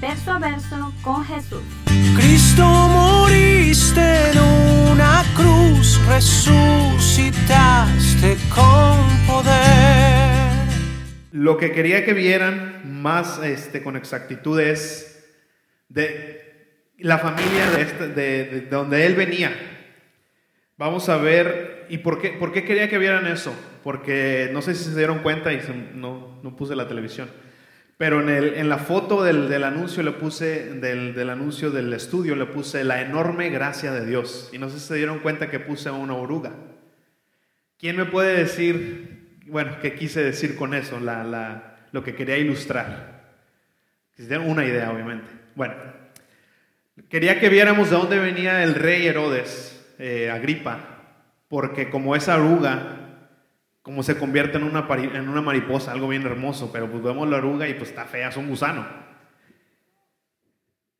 verso a verso con Jesús. Cristo moriste en una cruz, resucitaste con poder. Lo que quería que vieran más este, con exactitud es de la familia de, este, de, donde él venía. Vamos a ver, ¿y por qué, por qué quería que vieran eso? Porque no sé si se dieron cuenta y no, no, puse la televisión, pero en, el, en la foto del, del, anuncio le puse, del, del, anuncio del estudio le puse la enorme gracia de Dios. Y no sé si se dieron cuenta que puse una oruga. ¿Quién me puede decir, bueno, qué quise decir con eso? La, la, lo que quería ilustrar. Una idea, obviamente. Bueno, Quería que viéramos de dónde venía el rey Herodes, eh, Agripa, porque como esa aruga, como se convierte en una, mariposa, algo bien hermoso, pero pues vemos la aruga y pues está fea, es un gusano.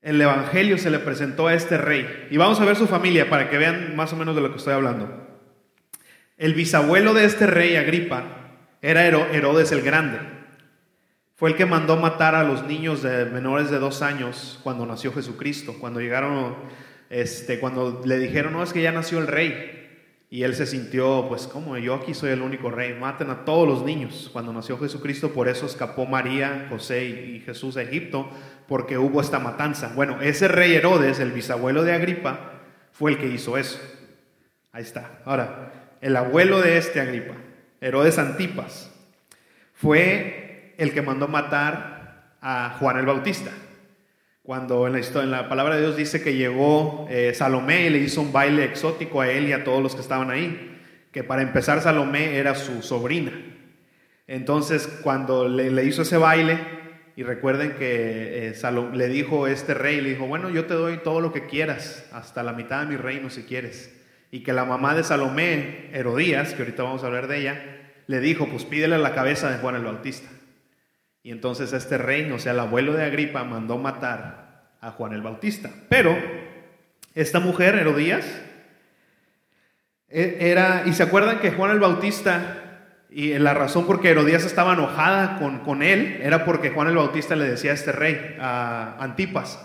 El Evangelio se le presentó a este rey. Y vamos a ver su familia para que vean más o menos de lo que estoy hablando. El bisabuelo de este rey, Agripa, era Herodes el Grande. Fue el que mandó matar a los niños de menores de dos años cuando nació Jesucristo, cuando llegaron, este, cuando le dijeron, no, es que ya nació el rey. Y él se sintió, pues, como yo aquí soy el único rey, maten a todos los niños. Cuando nació Jesucristo, por eso escapó María, José y Jesús a Egipto, porque hubo esta matanza. Bueno, ese rey Herodes, el bisabuelo de Agripa, fue el que hizo eso. Ahí está. Ahora, el abuelo de este Agripa, Herodes Antipas, fue el que mandó matar a Juan el Bautista. Cuando en la, historia, en la palabra de Dios dice que llegó eh, Salomé y le hizo un baile exótico a él y a todos los que estaban ahí, que para empezar Salomé era su sobrina. Entonces cuando le, hizo ese baile, y recuerden que eh, le dijo este rey, le dijo, bueno, yo te doy todo lo que quieras, hasta la mitad de mi reino si quieres. Y que la mamá de Salomé, Herodías, que ahorita vamos a hablar de ella, le dijo, pues pídele la cabeza de Juan el Bautista. Y entonces este reino, o sea, el abuelo de Agripa, mandó matar a Juan el Bautista. Pero esta mujer, Herodías, e, era, y se acuerdan que Juan el Bautista, y la razón por que Herodías estaba enojada con, con él, era porque Juan el Bautista le decía a este rey, a Antipas,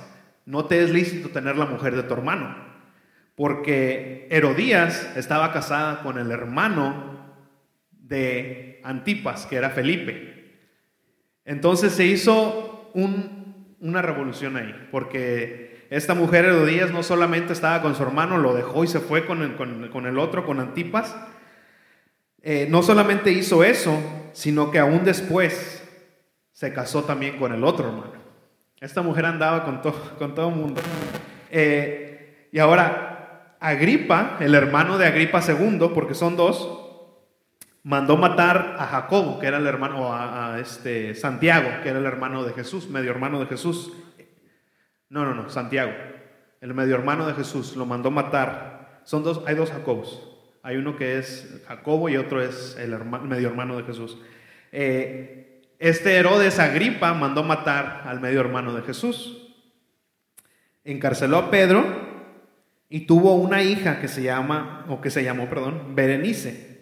no te es lícito tener la mujer de tu hermano, porque Herodías estaba casada con el hermano de Antipas, que era Felipe. Entonces se hizo una revolución ahí, porque esta mujer Herodías no solamente estaba con su hermano, lo dejó y se fue con el, otro, con Antipas. Eh, no solamente hizo eso, sino que aún después se casó también con el otro hermano. Esta mujer andaba con, con todo el mundo. Eh, y ahora, Agripa, el hermano de Agripa II, porque son dos, mandó matar a Jacobo, que era el hermano, a, este Santiago, que era el hermano de Jesús, medio hermano de Jesús. No, no, no, Santiago, el medio hermano de Jesús, lo mandó matar. Son dos, hay dos Jacobos. Hay uno que es Jacobo y otro es el medio hermano de Jesús. Eh, este Herodes Agripa mandó matar al medio hermano de Jesús. Encarceló a Pedro y tuvo una hija que se llama, o que se llamó, perdón, Berenice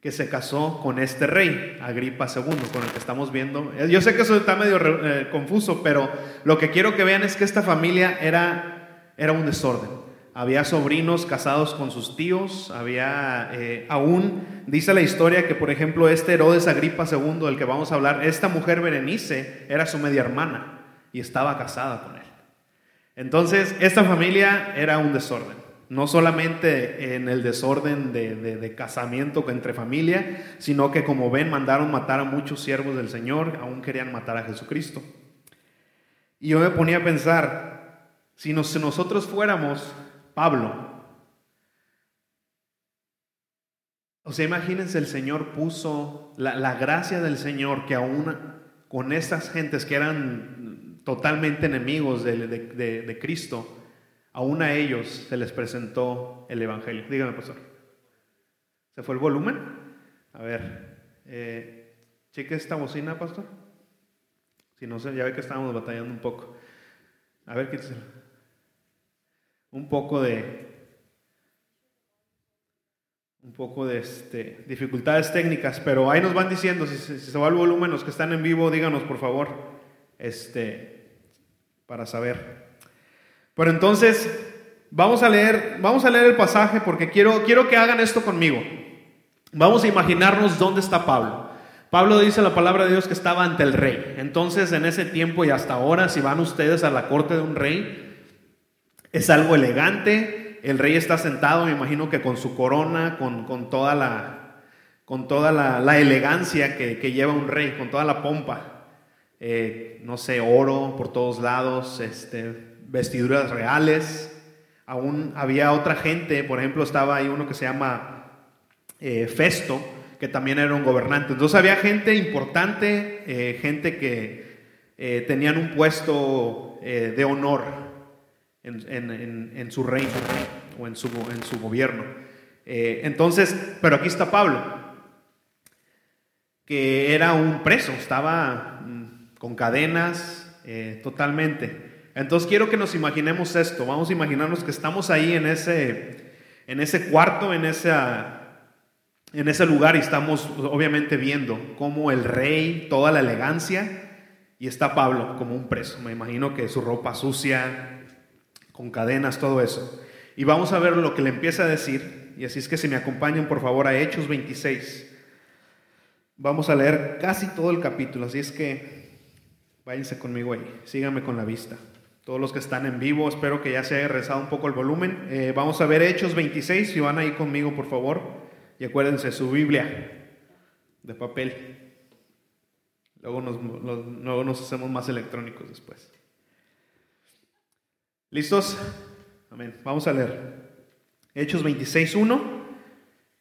que se casó con este rey, Agripa II, con el que estamos viendo. Eh, yo sé que eso está medio eh, confuso, pero lo que quiero que vean es que esta familia era, era un desorden. Había sobrinos casados con sus tíos, había eh, aún, dice la historia que por ejemplo este Herodes Agripa II, del que vamos a hablar, esta mujer Berenice era su media hermana y estaba casada con él. Entonces, esta familia era un desorden no solamente en el desorden de, casamiento entre familia, sino que como ven mandaron matar a muchos siervos del Señor, aún querían matar a Jesucristo. Y yo me ponía a pensar, si, nosotros fuéramos Pablo, o sea, imagínense el Señor puso la, la gracia del Señor que aún con estas gentes que eran totalmente enemigos de, de, de, de Cristo, aún a ellos se les presentó el Evangelio. Dígame, pastor. ¿Se fue el volumen? A ver, eh, cheque esta bocina, pastor. Si no sé, ya ve que estábamos batallando un poco. A ver. Un poco de. Un poco de este, dificultades técnicas, pero ahí nos van diciendo, si, si se va el volumen, los que están en vivo, díganos por favor, este, para saber. Pero entonces, vamos a leer, vamos a leer el pasaje porque quiero, quiero que hagan esto conmigo. Vamos a imaginarnos dónde está Pablo. Pablo dice la palabra de Dios que estaba ante el rey. Entonces, en ese tiempo y hasta ahora, si van ustedes a la corte de un rey, es algo elegante. El rey está sentado, me imagino que con su corona, con, con toda la, con toda la, la elegancia que, que, lleva un rey, con toda la pompa. Eh, no sé, oro por todos lados, este, vestiduras reales. Aún había otra gente, por ejemplo, estaba ahí uno que se llama eh, Festo, que también era un gobernante. Entonces había gente importante, eh, gente que eh, tenían un puesto de honor en, su reino o en su, su gobierno. Entonces, pero aquí está Pablo, que era un preso, estaba mm, con cadenas totalmente. Entonces quiero que nos imaginemos esto, vamos a imaginarnos que estamos ahí en ese, en ese cuarto, en en ese lugar y estamos obviamente viendo cómo el rey, toda la elegancia, y está Pablo como un preso. Me imagino que su ropa sucia, con cadenas, todo eso. Y vamos a ver lo que le empieza a decir, y así es que si me acompañan por favor a Hechos 26. Vamos a leer casi todo el capítulo, así es que váyanse conmigo ahí, síganme con la vista. Todos los que están en vivo, espero que ya se haya rezado un poco el volumen. Eh, vamos a ver Hechos 26, si van ahí conmigo por favor. Y acuérdense, su Biblia de papel. Luego nos, luego nos hacemos más electrónicos después. ¿Listos? Amén. Vamos a leer Hechos 26.1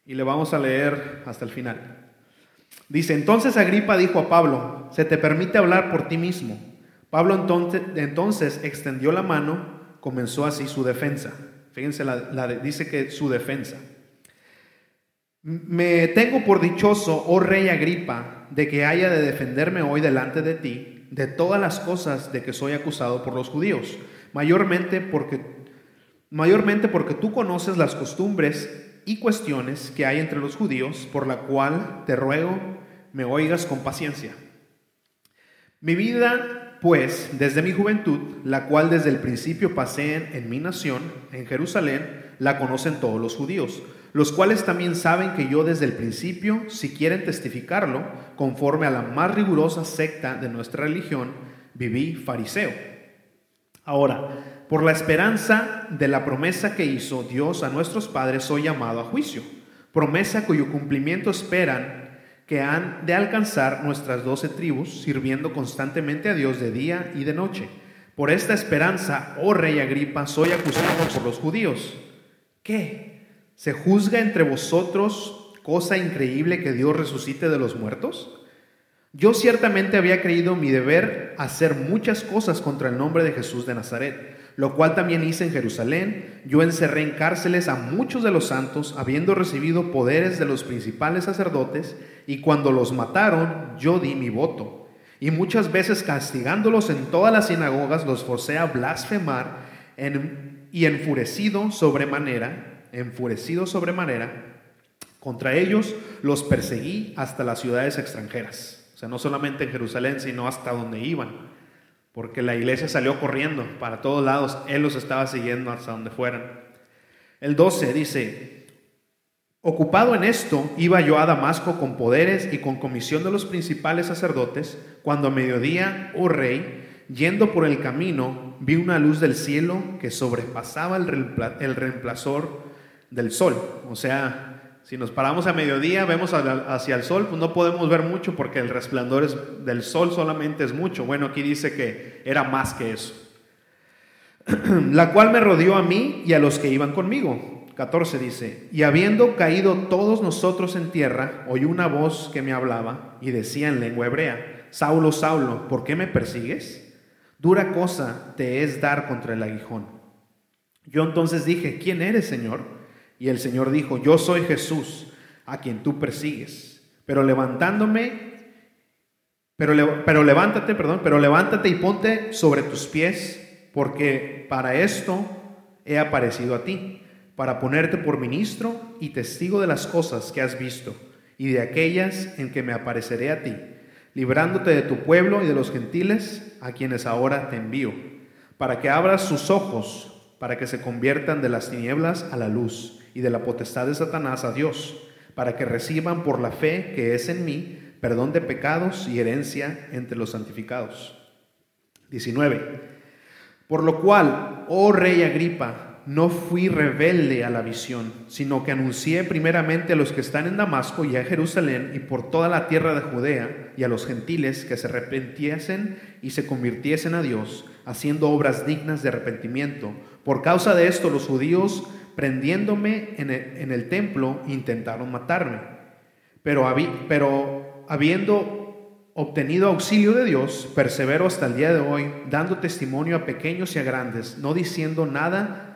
y le vamos a leer hasta el final. Dice, entonces Agripa dijo a Pablo, se te permite hablar por ti mismo. Pablo entonces, extendió la mano, comenzó así su defensa. Fíjense, dice que su defensa. Me tengo por dichoso, oh rey Agripa, de que haya de defenderme hoy delante de ti de todas las cosas de que soy acusado por los judíos, mayormente porque, mayormente porque tú conoces las costumbres y cuestiones que hay entre los judíos, por la cual te ruego me oigas con paciencia. Mi vida, pues, desde mi juventud, la cual desde el principio pasé en, mi nación, en Jerusalén, la conocen todos los judíos los cuales también saben que yo desde el principio, si quieren testificarlo, conforme a la más rigurosa secta de nuestra religión, viví fariseo. Ahora, por la esperanza de la promesa que hizo Dios a nuestros padres, soy llamado a juicio, promesa cuyo cumplimiento esperan que han de alcanzar nuestras doce tribus, sirviendo constantemente a Dios de día y de noche. Por esta esperanza, oh rey Agripa, soy acusado por los judíos. ¿Qué? ¿Se juzga entre vosotros cosa increíble que Dios resucite de los muertos? Yo ciertamente había creído mi deber hacer muchas cosas contra el nombre de Jesús de Nazaret, lo cual también hice en Jerusalén. Yo encerré en cárceles a muchos de los santos, habiendo recibido poderes de los principales sacerdotes, y cuando los mataron, yo di mi voto. Y muchas veces castigándolos en todas las sinagogas, los forcé a blasfemar y enfurecido sobremanera enfurecido sobremanera, contra ellos los perseguí hasta las ciudades extranjeras. O sea, no solamente en Jerusalén, sino hasta donde iban. Porque la iglesia salió corriendo para todos lados. Él los estaba siguiendo hasta donde fueran. El 12 dice, ocupado en esto, iba yo a Damasco con poderes y con comisión de los principales sacerdotes, cuando a mediodía, oh rey, yendo por el camino, vi una luz del cielo que sobrepasaba el, reemplazor del sol. O sea, si nos paramos a mediodía, vemos hacia el sol, pues no podemos ver mucho porque el resplandor del sol solamente es mucho. Bueno, aquí dice que era más que eso. La cual me rodeó a mí y a los que iban conmigo. 14 dice, y habiendo caído todos nosotros en tierra, oí una voz que me hablaba y decía en lengua hebrea, Saulo, Saulo, ¿por qué me persigues? Dura cosa te es dar contra el aguijón. Yo entonces dije, ¿quién eres, Señor? Y el Señor dijo, yo soy Jesús, a quien tú persigues. Pero levantándome, pero, pero levántate, perdón, pero levántate y ponte sobre tus pies, porque para esto he aparecido a ti, para ponerte por ministro y testigo de las cosas que has visto y de aquellas en que me apareceré a ti librándote de tu pueblo y de los gentiles a quienes ahora te envío, para que abras sus ojos, para que se conviertan de las tinieblas a la luz y de la potestad de Satanás a Dios, para que reciban por la fe que es en mí perdón de pecados y herencia entre los santificados. 19. Por lo cual, oh rey Agripa, no fui rebelde a la visión, sino que anuncié primeramente a los que están en Damasco y a Jerusalén y por toda la tierra de Judea y a los gentiles que se arrepentiesen y se convirtiesen a Dios, haciendo obras dignas de arrepentimiento. Por causa de esto los judíos, prendiéndome en el, templo, intentaron matarme. Pero, pero habiendo obtenido auxilio de Dios, persevero hasta el día de hoy, dando testimonio a pequeños y a grandes, no diciendo nada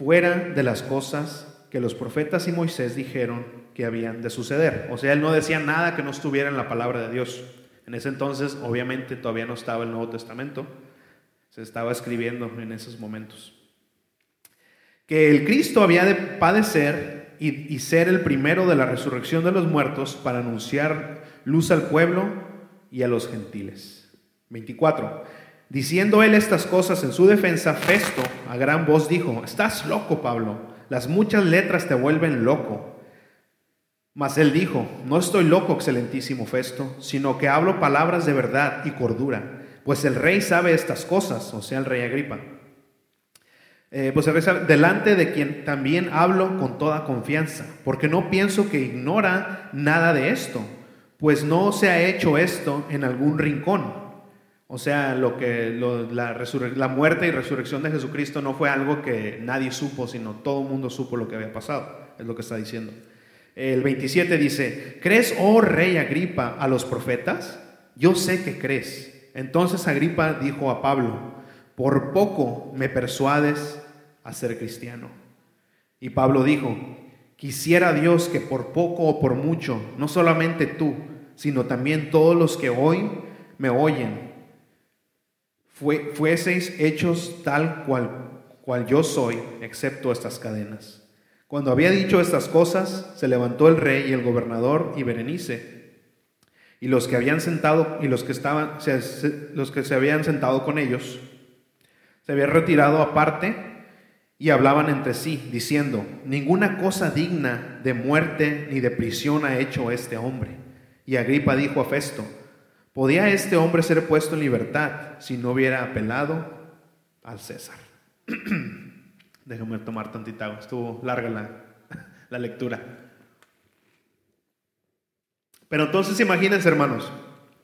fuera de las cosas que los profetas y Moisés dijeron que habían de suceder. O sea, él no decía nada que no estuviera en la palabra de Dios. En ese entonces, obviamente, todavía no estaba el Nuevo Testamento. Se estaba escribiendo en esos momentos. Que el Cristo había de padecer y, y ser el primero de la resurrección de los muertos para anunciar luz al pueblo y a los gentiles. 24. Diciendo él estas cosas en su defensa, Festo a gran voz dijo, estás loco, Pablo, las muchas letras te vuelven loco. Mas él dijo, no estoy loco, excelentísimo Festo, sino que hablo palabras de verdad y cordura, pues el rey sabe estas cosas, o sea, el rey Agripa. Eh, pues el rey sabe, delante de quien también hablo con toda confianza, porque no pienso que ignora nada de esto, pues no se ha hecho esto en algún rincón o sea, lo que la, la, muerte y resurrección de Jesucristo no fue algo que nadie supo, sino todo el mundo supo lo que había pasado, es lo que está diciendo. El 27 dice, ¿crees, oh rey Agripa, a los profetas? Yo sé que crees. Entonces Agripa dijo a Pablo, por poco me persuades a ser cristiano. Y Pablo dijo, quisiera Dios que por poco o por mucho, no solamente tú, sino también todos los que hoy me oyen, fueseis hechos tal cual, cual yo soy, excepto estas cadenas. Cuando había dicho estas cosas, se levantó el rey y el gobernador y Berenice, y los que habían sentado y los que estaban los que se habían sentado con ellos se habían retirado aparte y hablaban entre sí diciendo ninguna cosa digna de muerte ni de prisión ha hecho este hombre y Agripa dijo a Festo ¿Podía este hombre ser puesto en libertad si no hubiera apelado al César? Déjame tomar tantita agua, estuvo larga la, la lectura. Pero entonces imagínense, hermanos,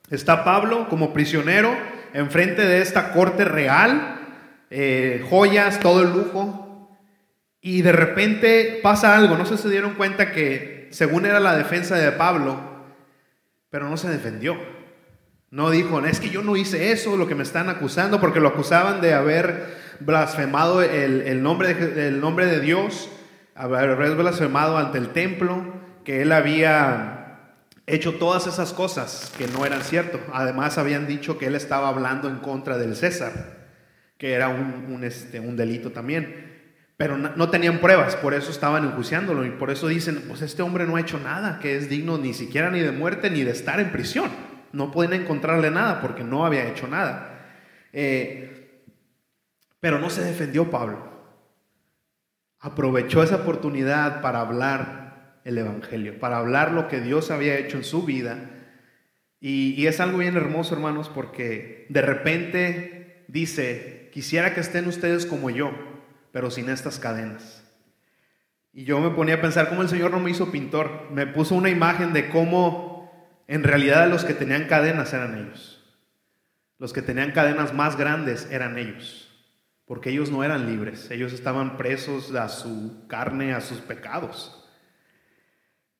está Pablo como prisionero enfrente de esta corte real, eh, joyas, todo el lujo, y de repente pasa algo. No sé si se dieron cuenta que, según era la defensa de Pablo, pero no se defendió. No dijo, es que yo no hice eso, lo que me están acusando, porque lo acusaban de haber blasfemado el, nombre, de, nombre de Dios, haber blasfemado ante el templo, que él había hecho todas esas cosas que no eran cierto. Además habían dicho que él estaba hablando en contra del César, que era un, este, un delito también. Pero no, no, tenían pruebas, por eso estaban enjuiciándolo y por eso dicen, pues este hombre no ha hecho nada que es digno ni siquiera ni de muerte ni de estar en prisión no pueden encontrarle nada porque no había hecho nada. Eh, pero no se defendió Pablo. Aprovechó esa oportunidad para hablar el Evangelio, para hablar lo que Dios había hecho en su vida. Y, y es algo bien hermoso, hermanos, porque de repente dice, quisiera que estén ustedes como yo, pero sin estas cadenas. Y yo me ponía a pensar cómo el Señor no me hizo pintor. Me puso una imagen de cómo en realidad los que tenían cadenas eran ellos. Los que tenían cadenas más grandes eran ellos, porque ellos no eran libres, ellos estaban presos a su carne, a sus pecados.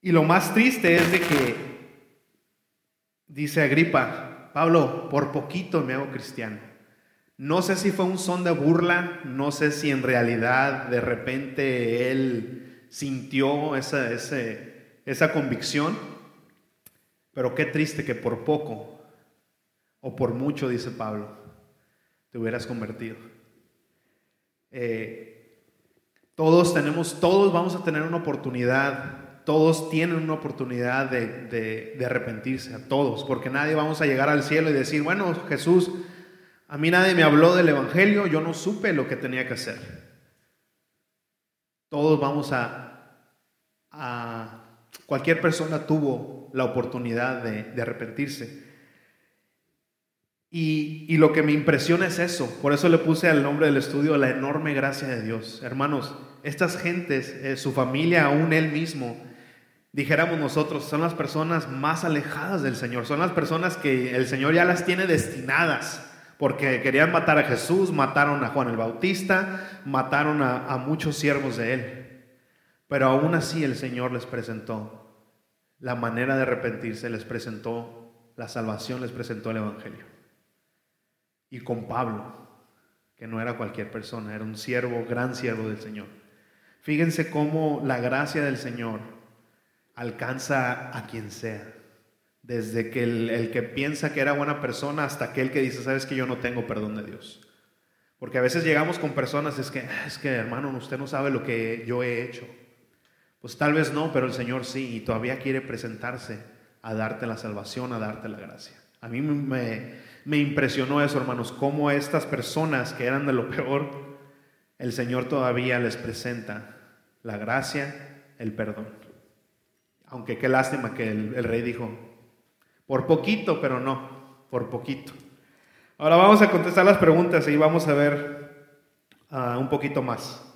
Y lo más triste es de que, dice Agripa, Pablo, por poquito me hago cristiano. No sé si fue un son de burla, no sé si en realidad de repente él sintió esa, esa convicción, pero qué triste que por poco o por mucho, dice Pablo, te hubieras convertido. Eh, todos tenemos, todos vamos a tener una oportunidad, todos tienen una oportunidad de, de arrepentirse, a todos, porque nadie vamos a llegar al cielo y decir, bueno, Jesús, a mí nadie me habló del Evangelio, yo no supe lo que tenía que hacer. Todos vamos a, a cualquier persona tuvo la oportunidad de, arrepentirse. Y, lo que me impresiona es eso, por eso le puse al nombre del estudio la enorme gracia de Dios. Hermanos, estas gentes, eh, su familia, aún él mismo, dijéramos nosotros, son las personas más alejadas del Señor, son las personas que el Señor ya las tiene destinadas porque querían matar a Jesús, mataron a Juan el Bautista, mataron a, muchos siervos de él. Pero aún así el Señor les presentó la manera de arrepentirse, les presentó la salvación, les presentó el Evangelio. Y con Pablo, que no era cualquier persona, era un siervo, gran siervo del Señor. Fíjense cómo la gracia del Señor alcanza a quien sea. Desde que el, que piensa que era buena persona hasta aquel que dice, sabes que yo no tengo perdón de Dios. Porque a veces llegamos con personas, es que, es que hermano, usted no sabe lo que yo he hecho. Pues tal vez no, pero el Señor sí, y todavía quiere presentarse a darte la salvación, a darte la gracia. A mí me, impresionó eso, hermanos, cómo estas personas que eran de lo peor, el Señor todavía les presenta la gracia, el perdón. Aunque qué lástima que el rey dijo, por poquito, pero no, por poquito. Ahora vamos a contestar las preguntas y vamos a ver ah, un poquito más.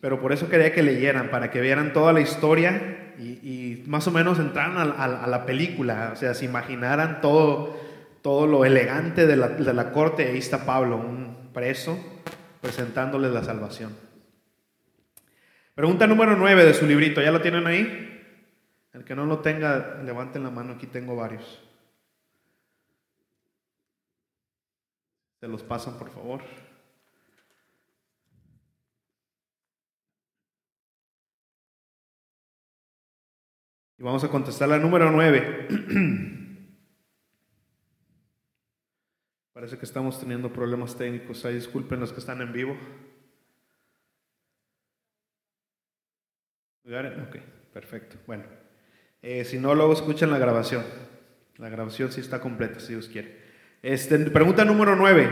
Pero por eso quería que leyeran, para que vieran toda la historia y, más o menos entraran a, la película, o sea, se imaginaran todo, todo lo elegante de la, de la corte. Ahí está Pablo, un preso, presentándoles la salvación. Pregunta número 9 de su librito, ¿ya lo tienen ahí? El que no lo tenga, levanten la mano, aquí tengo varios. Se los pasan, por favor. Y vamos a contestar la número 9. Parece que estamos teniendo problemas técnicos. Ahí disculpen los que están en vivo. Ok, perfecto. Bueno. Eh, si no, luego escuchan la grabación. La grabación sí está completa, si Dios quiere. Este, pregunta número 9.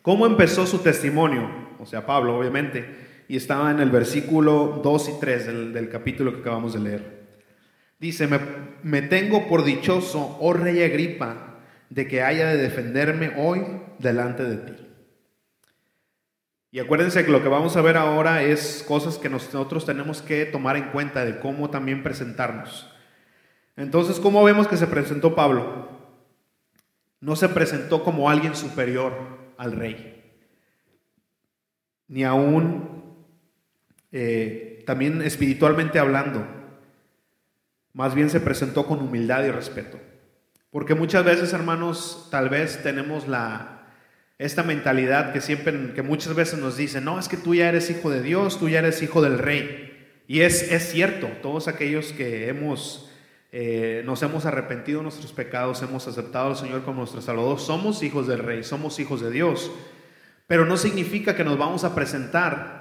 ¿Cómo empezó su testimonio? O sea, Pablo, obviamente. Y estaba en el versículo 2 y 3 del, capítulo que acabamos de leer. Dice, me, me tengo por dichoso, oh rey Agripa, de que haya de defenderme hoy delante de ti. Y acuérdense que lo que vamos a ver ahora es cosas que nosotros tenemos que tomar en cuenta de cómo también presentarnos. Entonces, ¿cómo vemos que se presentó Pablo? No se presentó como alguien superior al rey, ni aún eh, también espiritualmente hablando. Más bien se presentó con humildad y respeto. Porque muchas veces, hermanos, tal vez tenemos la, esta mentalidad que siempre, que muchas veces nos dicen, no, es que tú ya eres hijo de Dios, tú ya eres hijo del rey. Y es, es cierto, todos aquellos que hemos, eh, nos hemos arrepentido de nuestros pecados, hemos aceptado al Señor como nuestro Salvador, somos hijos del rey, somos hijos de Dios. Pero no significa que nos vamos a presentar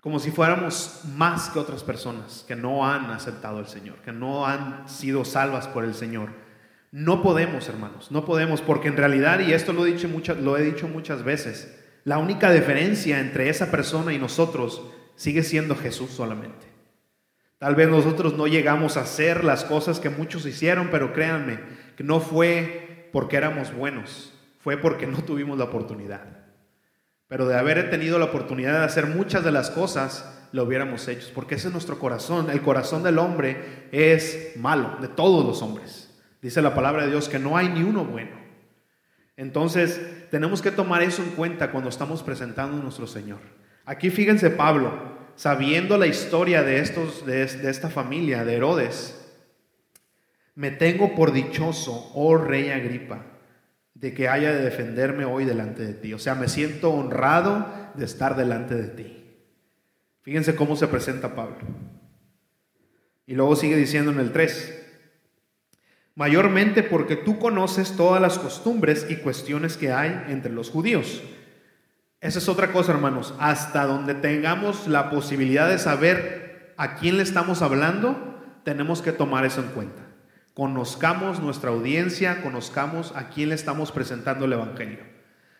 como si fuéramos más que otras personas que no han aceptado al Señor, que no han sido salvas por el Señor. No podemos, hermanos, no podemos, porque en realidad, y esto lo he dicho muchas, veces, la única diferencia entre esa persona y nosotros sigue siendo Jesús solamente. Tal vez nosotros no llegamos a hacer las cosas que muchos hicieron, pero créanme, que no fue porque éramos buenos, fue porque no tuvimos la oportunidad. Pero de haber tenido la oportunidad de hacer muchas de las cosas, lo hubiéramos hecho, porque ese es nuestro corazón. El corazón del hombre es malo, de todos los hombres. Dice la palabra de Dios que no hay ni uno bueno. Entonces, tenemos que tomar eso en cuenta cuando estamos presentando a nuestro Señor. Aquí fíjense Pablo, sabiendo la historia de, estos, de, esta familia, de Herodes, me tengo por dichoso, oh rey Agripa, de que haya de defenderme hoy delante de ti. O sea, me siento honrado de estar delante de ti. Fíjense cómo se presenta Pablo. Y luego sigue diciendo en el 3, mayormente porque tú conoces todas las costumbres y cuestiones que hay entre los judíos. Esa es otra cosa, hermanos. Hasta donde tengamos la posibilidad de saber a quién le estamos hablando, tenemos que tomar eso en cuenta. Conozcamos nuestra audiencia, conozcamos a quién le estamos presentando el Evangelio.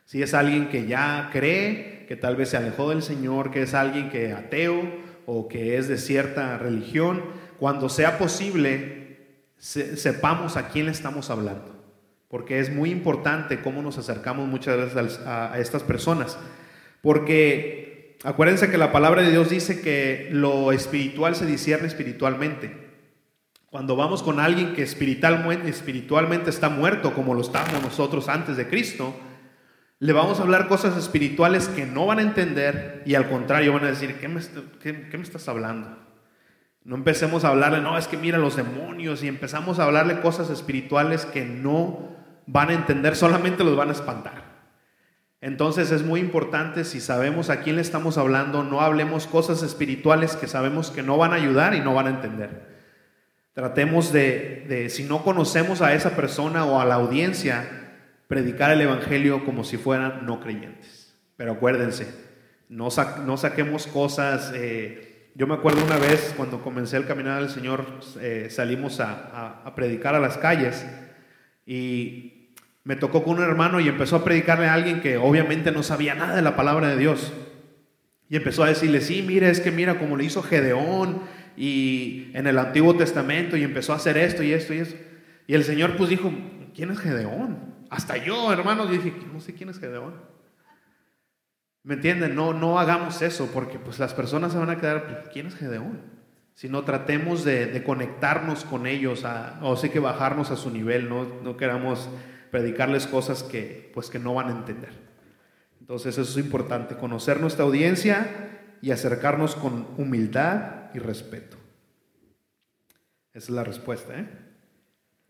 Si es alguien que ya cree, que tal vez se alejó del Señor, que es alguien que ateo o que es de cierta religión, cuando sea posible, sepamos a quién le estamos hablando, porque es muy importante cómo nos acercamos muchas veces a, estas personas, porque acuérdense que la palabra de Dios dice que lo espiritual se discierne espiritualmente. Cuando vamos con alguien que espiritualmente, está muerto, como lo estábamos nosotros antes de Cristo, le vamos a hablar cosas espirituales que no van a entender y al contrario van a decir, ¿qué me, qué me estás hablando? No empecemos a hablarle, no, es que mira los demonios y empezamos a hablarle cosas espirituales que no van a entender, solamente los van a espantar. Entonces es muy importante si sabemos a quién le estamos hablando, no hablemos cosas espirituales que sabemos que no van a ayudar y no van a entender. Tratemos de, de si no conocemos a esa persona o a la audiencia, predicar el Evangelio como si fueran no creyentes. Pero acuérdense, no, no saquemos cosas... Eh, yo me acuerdo una vez cuando comencé el caminar del Señor, eh, salimos a, predicar a las calles y me tocó con un hermano y empezó a predicarle a alguien que obviamente no sabía nada de la palabra de Dios. Y empezó a decirle, sí, mire, es que mira como le hizo Gedeón y en el Antiguo Testamento y empezó a hacer esto y esto y eso. Y el Señor pues dijo, ¿quién es Gedeón? Hasta yo, hermanos, dije, no sé quién es Gedeón. ¿Me entienden? No, no hagamos eso porque pues las personas se van a quedar, pues, ¿quién es Gedeón? Sino tratemos de, conectarnos con ellos, o sí que bajarnos a su nivel, no, no queramos predicarles cosas que, pues, que no van a entender. Entonces eso es importante, conocer nuestra audiencia y acercarnos con humildad y respeto. Esa es la respuesta. ¿eh?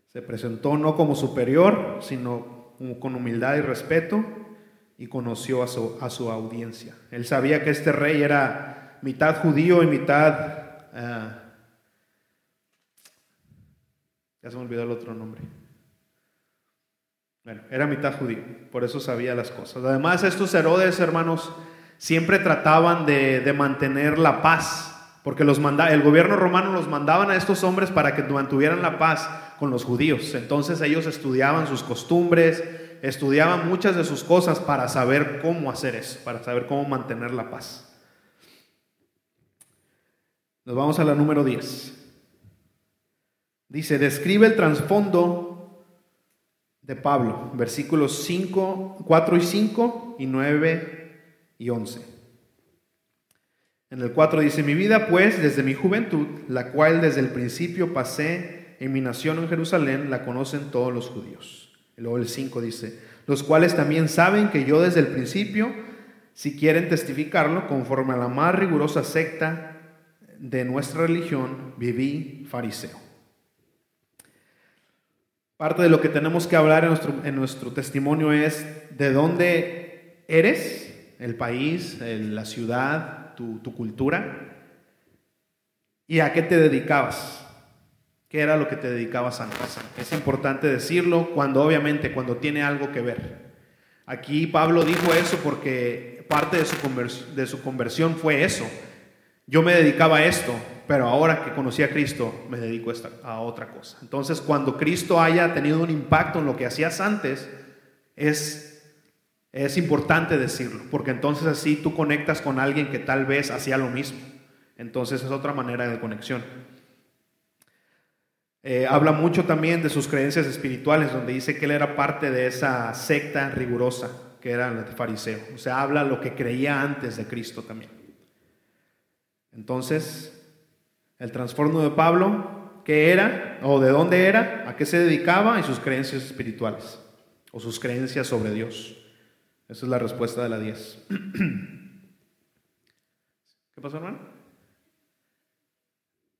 Se presentó no como superior, sino con humildad y respeto y conoció a su, a su audiencia. Él sabía que este rey era mitad judío y mitad... Uh, ya se me olvidó el otro nombre. Bueno, era mitad judío, por eso sabía las cosas. Además, estos Herodes, hermanos, siempre trataban de, de mantener la paz, porque los manda, el gobierno romano los mandaban a estos hombres para que mantuvieran la paz con los judíos. Entonces ellos estudiaban sus costumbres, estudiaban muchas de sus cosas para saber cómo hacer eso, para saber cómo mantener la paz. Nos vamos a la número 10. Dice, describe el trasfondo de Pablo, versículos 5, 4 y 5 y 9 y 11. En el 4 dice, mi vida pues desde mi juventud, la cual desde el principio pasé en mi nación en Jerusalén, la conocen todos los judíos luego el 5 dice, los cuales también saben que yo desde el principio, si quieren testificarlo, conforme a la más rigurosa secta de nuestra religión, viví fariseo. Parte de lo que tenemos que hablar en nuestro, en nuestro testimonio es de dónde eres, el país, la ciudad, tu, tu cultura, y a qué te dedicabas qué era lo que te dedicabas antes. Es importante decirlo cuando obviamente cuando tiene algo que ver. Aquí Pablo dijo eso porque parte de su, de su conversión fue eso. Yo me dedicaba a esto, pero ahora que conocí a Cristo me dedico a otra cosa. Entonces cuando Cristo haya tenido un impacto en lo que hacías antes, es, es importante decirlo, porque entonces así tú conectas con alguien que tal vez hacía lo mismo. Entonces es otra manera de conexión. Eh, habla mucho también de sus creencias espirituales, donde dice que él era parte de esa secta rigurosa que era el fariseo. O sea, habla lo que creía antes de Cristo también. Entonces, el trastorno de Pablo, ¿qué era? ¿O de dónde era? ¿A qué se dedicaba? Y sus creencias espirituales. O sus creencias sobre Dios. Esa es la respuesta de la 10. ¿Qué pasó, hermano?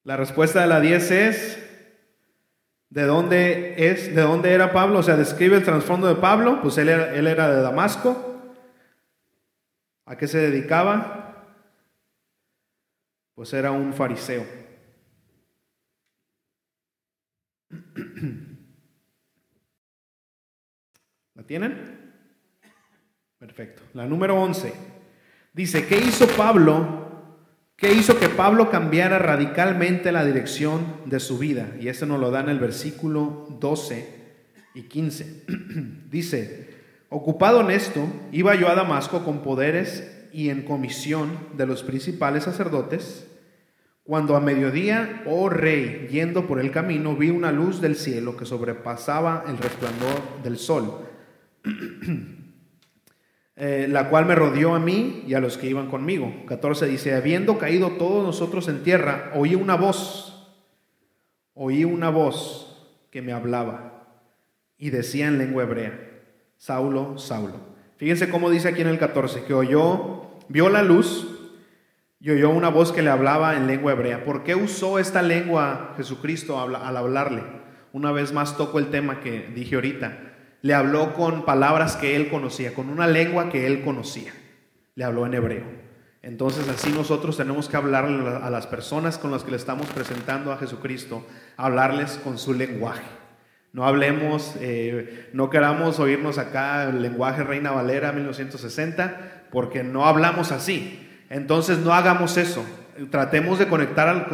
La respuesta de la 10 es ¿De dónde es? ¿De dónde era Pablo? O sea, describe el trasfondo de Pablo. Pues él era, él era de Damasco. ¿A qué se dedicaba? Pues era un fariseo. ¿La tienen? Perfecto. La número 11. Dice, ¿qué hizo Pablo? ¿Qué hizo que Pablo cambiara radicalmente la dirección de su vida? Y eso nos lo da en el versículo 12 y 15. Dice, ocupado en esto, iba yo a Damasco con poderes y en comisión de los principales sacerdotes, cuando a mediodía, oh rey, yendo por el camino, vi una luz del cielo que sobrepasaba el resplandor del sol Eh, la cual me rodeó a mí y a los que iban conmigo. 14 dice, habiendo caído todos nosotros en tierra, oí una voz, oí una voz que me hablaba y decía en lengua hebrea, Saulo, Saulo. Fíjense cómo dice aquí en el 14, que oyó, vio la luz y oyó una voz que le hablaba en lengua hebrea. ¿Por qué usó esta lengua Jesucristo al hablarle? Una vez más toco el tema que dije ahorita le habló con palabras que él conocía, con una lengua que él conocía. Le habló en hebreo. Entonces así nosotros tenemos que hablarle a las personas con las que le estamos presentando a Jesucristo, hablarles con su lenguaje. No hablemos, eh, no queramos oírnos acá el lenguaje Reina Valera 1960, porque no hablamos así. Entonces no hagamos eso. Tratemos de conectar,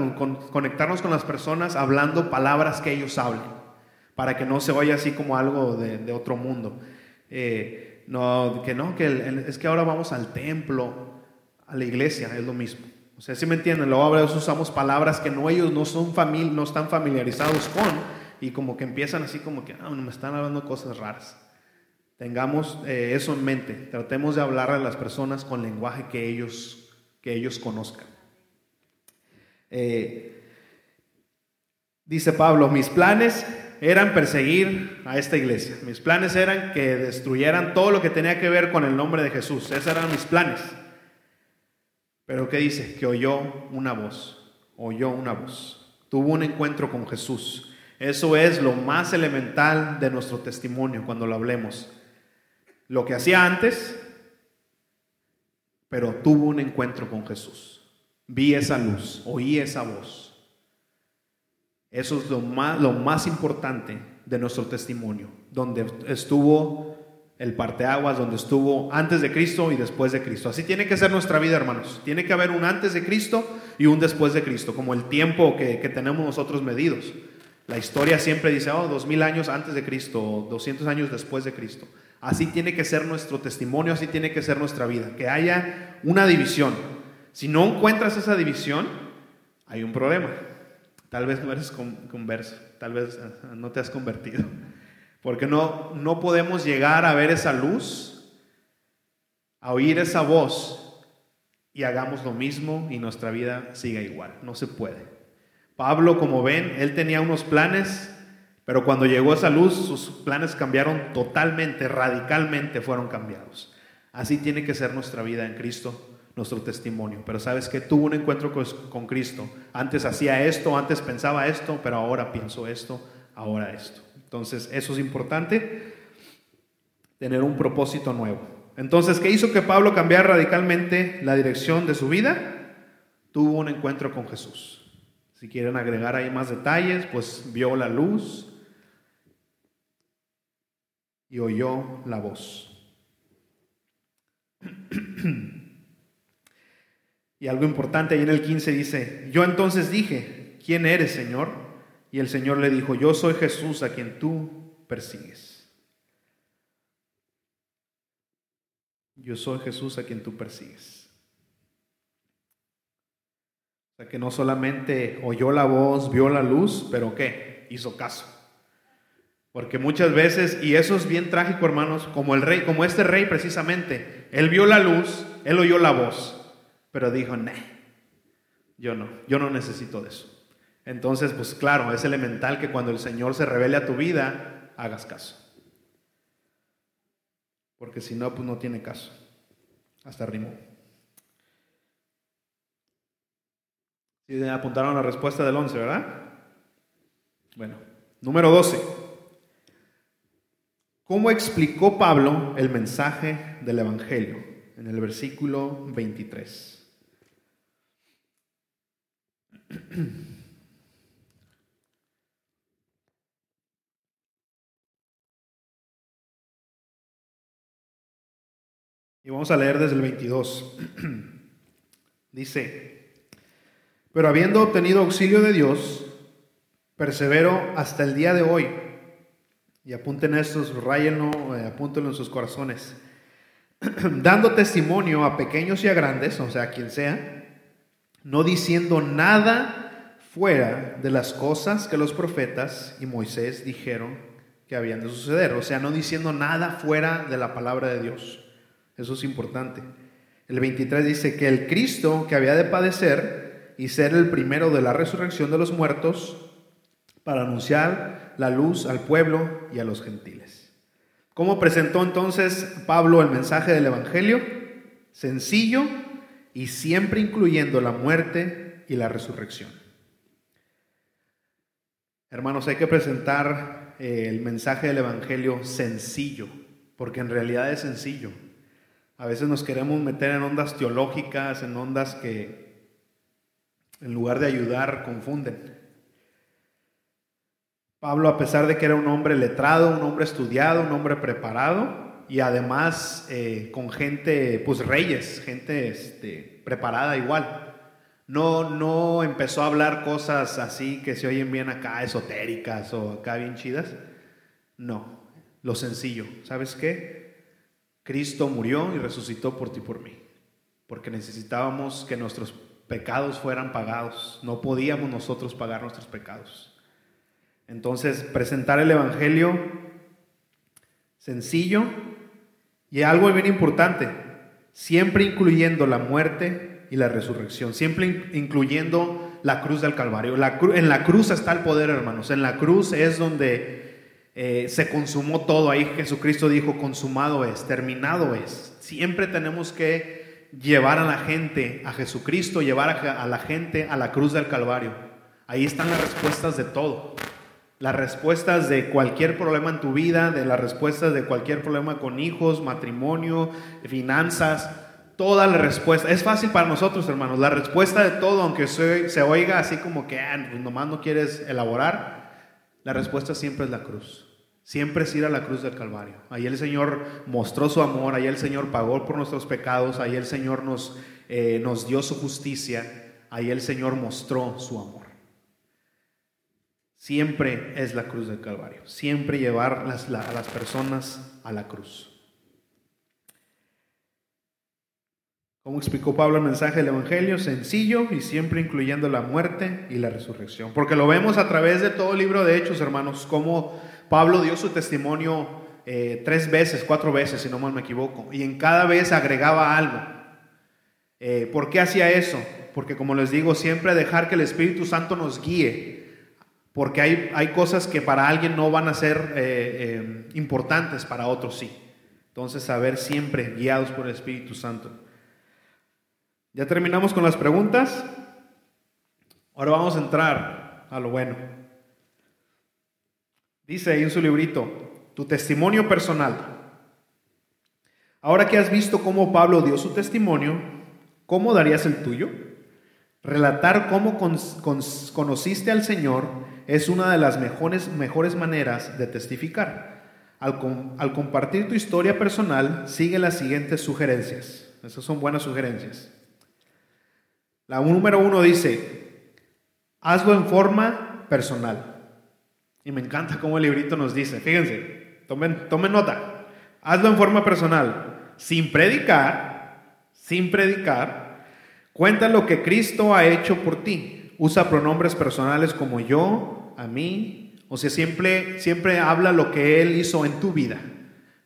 conectarnos con las personas hablando palabras que ellos hablen para que no se vaya así como algo de, otro mundo. Eh, no, que no, que es que ahora vamos al templo, a la iglesia, es lo mismo. O sea, si me entienden, luego a veces usamos palabras que no ellos no son famil, no están familiarizados con y como que empiezan así como que, ah, me están hablando cosas raras. Tengamos eh, eso en mente, tratemos de hablar a las personas con lenguaje que ellos, que ellos conozcan. Eh, dice Pablo, mis planes eran perseguir a esta iglesia. Mis planes eran que destruyeran todo lo que tenía que ver con el nombre de Jesús. Esos eran mis planes. Pero ¿qué dice? Que oyó una voz. Oyó una voz. Tuvo un encuentro con Jesús. Eso es lo más elemental de nuestro testimonio cuando lo hablemos. Lo que hacía antes, pero tuvo un encuentro con Jesús. Vi esa luz, oí esa voz. Eso es lo más, importante de nuestro testimonio, donde estuvo el parteaguas, donde estuvo antes de Cristo y después de Cristo. Así tiene que ser nuestra vida, hermanos. Tiene que haber un antes de Cristo y un después de Cristo, como el tiempo que, que tenemos nosotros medidos. La historia siempre dice, oh, dos mil años antes de Cristo, doscientos años después de Cristo. Así tiene que ser nuestro testimonio, así tiene que ser nuestra vida, que haya una división. Si no encuentras esa división, hay un problema. Tal vez no eres converso, tal vez no te has convertido. Porque no, no podemos llegar a ver esa luz, a oír esa voz y hagamos lo mismo y nuestra vida siga igual. No se puede. Pablo, como ven, él tenía unos planes, pero cuando llegó esa luz, sus planes cambiaron totalmente, radicalmente fueron cambiados. Así tiene que ser nuestra vida en Cristo nuestro testimonio. Pero sabes que tuvo un encuentro con, Cristo. Antes hacía esto, antes pensaba esto, pero ahora pienso esto, ahora esto. Entonces, eso es importante, tener un propósito nuevo. Entonces, ¿qué hizo que Pablo cambiara radicalmente la dirección de su vida? Tuvo un encuentro con Jesús. Si quieren agregar ahí más detalles, pues vio la luz y oyó la voz. Y algo importante ahí en el 15 dice, yo entonces dije, ¿quién eres, Señor? Y el Señor le dijo, yo soy Jesús a quien tú persigues. Yo soy Jesús a quien tú persigues. O sea que no solamente oyó la voz, vio la luz, pero ¿qué? Hizo caso. Porque muchas veces, y eso es bien trágico, hermanos, como el rey, como este rey precisamente, él vio la luz, él oyó la voz, pero dijo, no, yo no, yo no necesito de eso. Entonces, pues claro, es elemental que cuando el Señor se revele a tu vida, hagas caso. Porque si no, pues no tiene caso. Hasta rimó. Sí, apuntaron la respuesta del 11, ¿verdad? Bueno, Número 12. ¿Cómo explicó Pablo el mensaje del Evangelio? En el versículo 23. Y vamos a leer desde el 22. Dice, pero habiendo obtenido auxilio de Dios, persevero hasta el día de hoy. Y apunten esto, subrayenlo, eh, apúntenlo en sus corazones. Dando testimonio a pequeños y a grandes, o sea, a quien sea, no diciendo nada fuera de las cosas que los profetas y Moisés dijeron que habían de suceder. O sea, no diciendo nada fuera de la palabra de Dios. Eso es importante. El 23 dice que el Cristo que había de padecer y ser el primero de la resurrección de los muertos para anunciar la luz al pueblo y a los gentiles. ¿Cómo presentó entonces Pablo el mensaje del Evangelio? Sencillo y siempre incluyendo la muerte y la resurrección. Hermanos, hay que presentar eh, el mensaje del Evangelio sencillo, porque en realidad es sencillo. A veces nos queremos meter en ondas teológicas, en ondas que en lugar de ayudar confunden. Pablo, a pesar de que era un hombre letrado, un hombre estudiado, un hombre preparado y además eh, con gente, pues reyes, gente este, preparada igual. No, no empezó a hablar cosas así que se oyen bien acá, esotéricas o acá bien chidas. No, lo sencillo. ¿Sabes qué? Cristo murió y resucitó por ti y por mí, porque necesitábamos que nuestros pecados fueran pagados, no podíamos nosotros pagar nuestros pecados. Entonces, presentar el Evangelio sencillo y algo bien importante, siempre incluyendo la muerte y la resurrección, siempre incluyendo la cruz del Calvario. La en la cruz está el poder, hermanos, en la cruz es donde eh, se consumó todo. Ahí Jesucristo dijo, consumado es, terminado es. Siempre tenemos que llevar a la gente a Jesucristo, llevar a, a la gente a la cruz del Calvario. Ahí están las respuestas de todo. Las respuestas de cualquier problema en tu vida, de las respuestas de cualquier problema con hijos, matrimonio, finanzas, toda la respuesta. Es fácil para nosotros, hermanos. La respuesta de todo, aunque se, se oiga así como que ah, pues nomás no quieres elaborar, la respuesta siempre es la cruz. Siempre es ir a la cruz del Calvario. Ahí el Señor mostró su amor, ahí el Señor pagó por nuestros pecados, ahí el Señor nos, eh, nos dio su justicia, ahí el Señor mostró su amor. Siempre es la cruz del Calvario, siempre llevar a las personas a la cruz. Como explicó Pablo el mensaje del Evangelio, sencillo y siempre incluyendo la muerte y la resurrección. Porque lo vemos a través de todo el libro de Hechos, hermanos, como Pablo dio su testimonio eh, tres veces, cuatro veces, si no mal me equivoco, y en cada vez agregaba algo. Eh, ¿Por qué hacía eso? Porque como les digo, siempre dejar que el Espíritu Santo nos guíe, porque hay, hay cosas que para alguien no van a ser eh, importantes, para otros sí. Entonces, saber siempre guiados por el Espíritu Santo. Ya terminamos con las preguntas. Ahora vamos a entrar a lo bueno. Dice ahí en su librito, tu testimonio personal. Ahora que has visto cómo Pablo dio su testimonio, ¿cómo darías el tuyo? Relatar cómo conociste al Señor es una de las mejores, mejores maneras de testificar. Al, al compartir tu historia personal, sigue las siguientes sugerencias. Esas son buenas sugerencias. La número uno dice, hazlo en forma personal. Y me encanta cómo el librito nos dice, fíjense, tomen, tomen nota, hazlo en forma personal, sin predicar, sin predicar, cuenta lo que Cristo ha hecho por ti. Usa pronombres personales como yo, a mí, o sea, siempre, siempre habla lo que Él hizo en tu vida.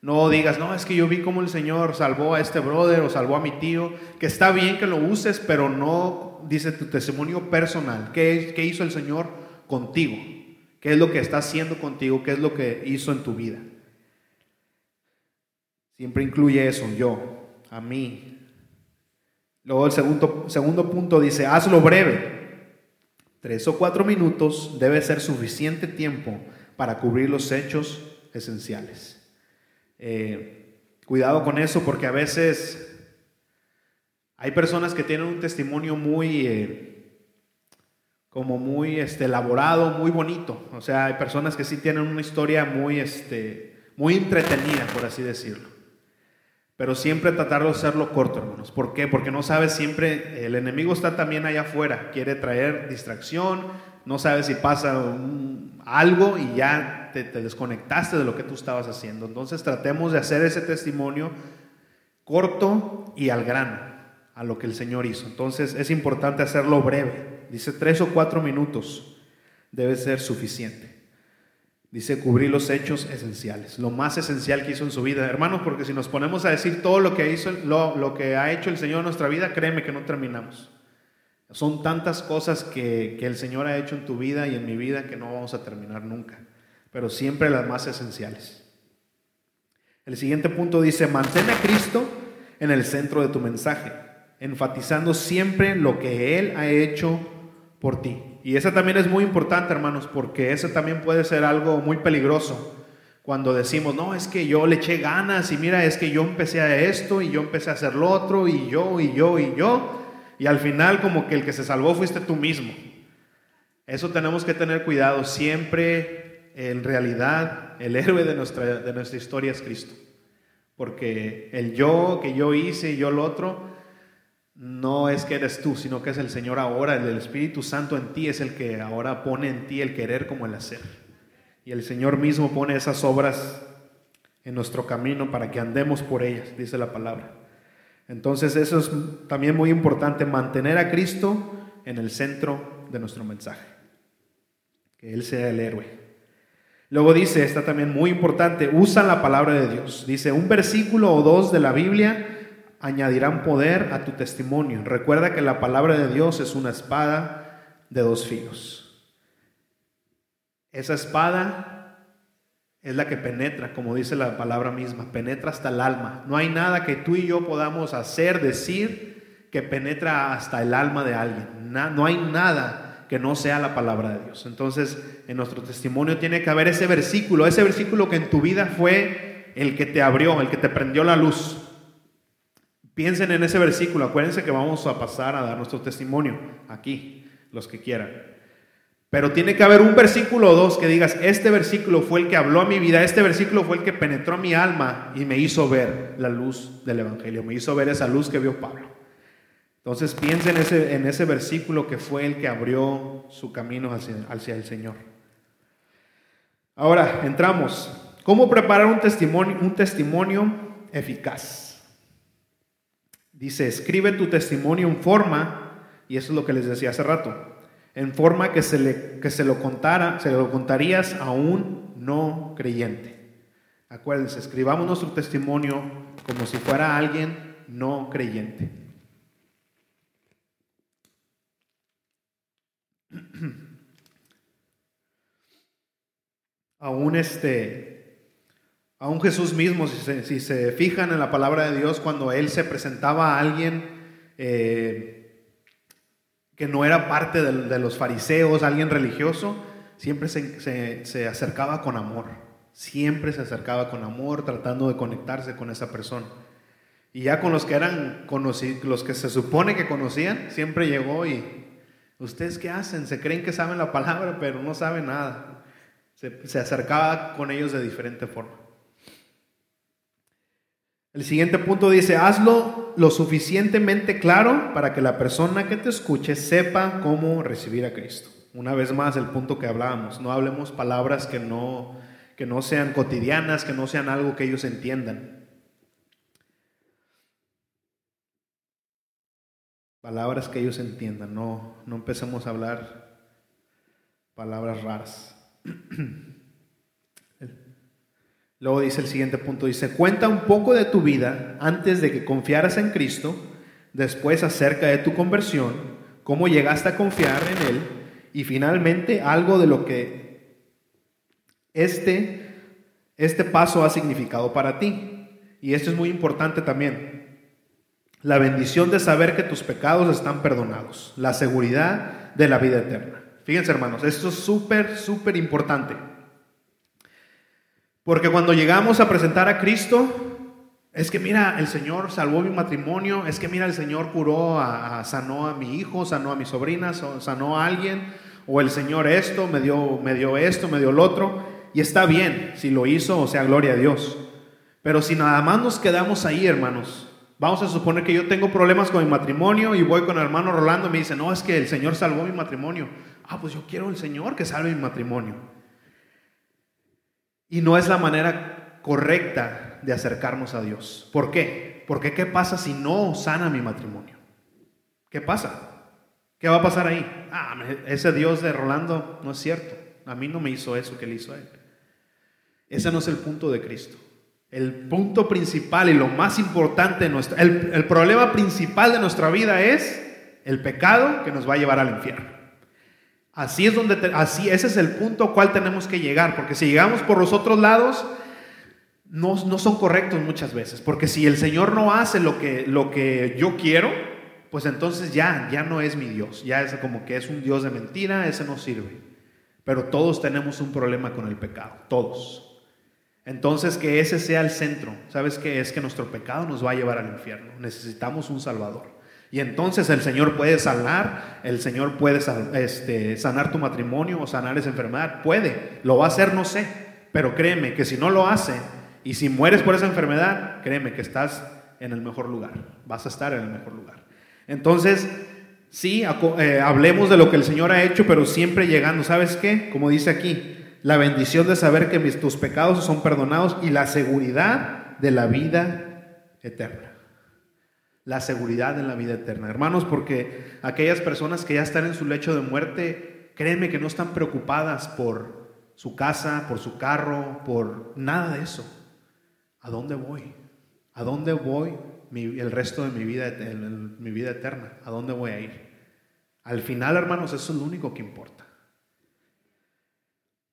No digas, no, es que yo vi cómo el Señor salvó a este brother o salvó a mi tío, que está bien que lo uses, pero no dice tu testimonio personal. ¿Qué, qué hizo el Señor contigo? ¿Qué es lo que está haciendo contigo? ¿Qué es lo que hizo en tu vida? Siempre incluye eso, yo, a mí. Luego el segundo, segundo punto dice, hazlo breve. Tres o cuatro minutos debe ser suficiente tiempo para cubrir los hechos esenciales. Eh, cuidado con eso porque a veces hay personas que tienen un testimonio muy, eh, como muy este, elaborado, muy bonito. O sea, hay personas que sí tienen una historia muy, este, muy entretenida, por así decirlo. Pero siempre tratar de hacerlo corto, hermanos. ¿Por qué? Porque no sabes siempre, el enemigo está también allá afuera, quiere traer distracción, no sabes si pasa algo y ya te, te desconectaste de lo que tú estabas haciendo. Entonces tratemos de hacer ese testimonio corto y al grano, a lo que el Señor hizo. Entonces es importante hacerlo breve. Dice tres o cuatro minutos debe ser suficiente. Dice cubrir los hechos esenciales, lo más esencial que hizo en su vida. Hermanos, porque si nos ponemos a decir todo lo que, hizo, lo, lo que ha hecho el Señor en nuestra vida, créeme que no terminamos. Son tantas cosas que, que el Señor ha hecho en tu vida y en mi vida que no vamos a terminar nunca, pero siempre las más esenciales. El siguiente punto dice, mantén a Cristo en el centro de tu mensaje, enfatizando siempre lo que Él ha hecho por ti. Y esa también es muy importante, hermanos, porque ese también puede ser algo muy peligroso. Cuando decimos, no, es que yo le eché ganas y mira, es que yo empecé a esto y yo empecé a hacer lo otro y yo y yo y yo. Y al final como que el que se salvó fuiste tú mismo. Eso tenemos que tener cuidado. Siempre, en realidad, el héroe de nuestra, de nuestra historia es Cristo. Porque el yo que yo hice y yo lo otro, no es que eres tú, sino que es el Señor ahora, el Espíritu Santo en ti es el que ahora pone en ti el querer como el hacer. Y el Señor mismo pone esas obras en nuestro camino para que andemos por ellas, dice la palabra. Entonces eso es también muy importante, mantener a Cristo en el centro de nuestro mensaje. Que Él sea el héroe. Luego dice, está también muy importante, usa la palabra de Dios. Dice, un versículo o dos de la Biblia añadirán poder a tu testimonio. Recuerda que la palabra de Dios es una espada de dos filos. Esa espada es la que penetra, como dice la palabra misma, penetra hasta el alma. No hay nada que tú y yo podamos hacer, decir, que penetra hasta el alma de alguien. no hay nada que no sea la palabra de Dios. Entonces, en nuestro testimonio tiene que haber ese versículo, ese versículo que en tu vida fue el que te abrió, el que te prendió la luz. Piensen en ese versículo, acuérdense que vamos a pasar a dar nuestro testimonio aquí, los que quieran. Pero tiene que haber un versículo o dos que digas, este versículo fue el que habló a mi vida, este versículo fue el que penetró mi alma y me hizo ver la luz del Evangelio, me hizo ver esa luz que vio Pablo. Entonces piensen en ese, en ese versículo que fue el que abrió su camino hacia, hacia el Señor. Ahora, entramos. ¿Cómo preparar un testimonio, un testimonio eficaz? Dice, escribe tu testimonio en forma, y eso es lo que les decía hace rato, en forma que se, le, que se lo contara, se lo contarías a un no creyente. Acuérdense, escribamos nuestro testimonio como si fuera alguien no creyente. Aún este, aún Jesús mismo, si se, se, fijan en la palabra de Dios, cuando Él se presentaba a alguien, eh, que no era parte de, los fariseos, alguien religioso, siempre se, acercaba con amor, siempre se acercaba con amor, tratando de conectarse con esa persona. Y ya con los que eran conocidos, los que se supone que conocían, siempre llegó y, ¿ustedes qué hacen? Se creen que saben la palabra, pero no saben nada. se acercaba con ellos de diferente forma. El siguiente punto dice, hazlo lo suficientemente claro para que la persona que te escuche sepa cómo recibir a Cristo. Una vez más, el punto que hablábamos, no hablemos palabras que no, que no sean cotidianas, que no sean algo que ellos entiendan. Palabras que ellos entiendan, no, no empecemos a hablar palabras raras. Luego dice el siguiente punto, dice, cuenta un poco de tu vida antes de que confiaras en Cristo, después acerca de tu conversión, cómo llegaste a confiar en Él y finalmente algo de lo que este, este paso ha significado para ti. Y esto es muy importante también. La bendición de saber que tus pecados están perdonados, la seguridad de la vida eterna. Fíjense hermanos, esto es súper, súper importante. Porque cuando llegamos a presentar a Cristo, es que mira, el Señor salvó mi matrimonio, es que mira, el Señor curó, a, sanó a mi hijo, sanó a mi sobrina, sanó a alguien, o el Señor esto, me dio, me dio esto, me dio lo otro, y está bien, si lo hizo, o sea, gloria a Dios. Pero si nada más nos quedamos ahí, hermanos, vamos a suponer que yo tengo problemas con mi matrimonio y voy con el hermano Rolando y me dice, no, es que el Señor salvó mi matrimonio. Ah, pues yo quiero el Señor que salve mi matrimonio. Y no es la manera correcta de acercarnos a Dios. ¿Por qué? Porque ¿qué pasa si no sana mi matrimonio? ¿Qué pasa? ¿Qué va a pasar ahí? Ah, ese Dios de Rolando no es cierto. A mí no me hizo eso que le hizo a él. Ese no es el punto de Cristo. El punto principal y lo más importante de nuestra, el, el problema principal de nuestra vida es el pecado que nos va a llevar al infierno. Así es donde, así, ese es el punto al cual tenemos que llegar, porque si llegamos por los otros lados, no, son correctos muchas veces, porque si el Señor no hace lo que, lo que yo quiero, pues entonces ya, ya no es mi Dios, ya es como que es un Dios de mentira, ese no sirve. Pero todos tenemos un problema con el pecado, todos. Entonces que ese sea el centro, ¿sabes qué? Es que nuestro pecado nos va a llevar al infierno, necesitamos un Salvador. Y entonces el Señor puede sanar, el Señor puede este, sanar tu matrimonio o sanar esa enfermedad, puede, lo va a hacer, no sé, pero créeme que si no lo hace, y si mueres por esa enfermedad, créeme que estás en el mejor lugar, vas a estar en el mejor lugar. Entonces, sí, eh, hablemos de lo que el Señor ha hecho, pero siempre llegando, ¿sabes qué? Como dice aquí, la bendición de saber que tus pecados son perdonados y la seguridad de la vida eterna. La seguridad de la vida eterna. Hermanos, porque aquellas personas que ya están en su lecho de muerte, créeme que no están preocupadas por su casa, por su carro, por nada de eso. ¿A dónde voy? ¿A dónde voy el resto de mi vida, mi vida eterna? ¿A dónde voy a ir? Al final, hermanos, eso es lo único que importa.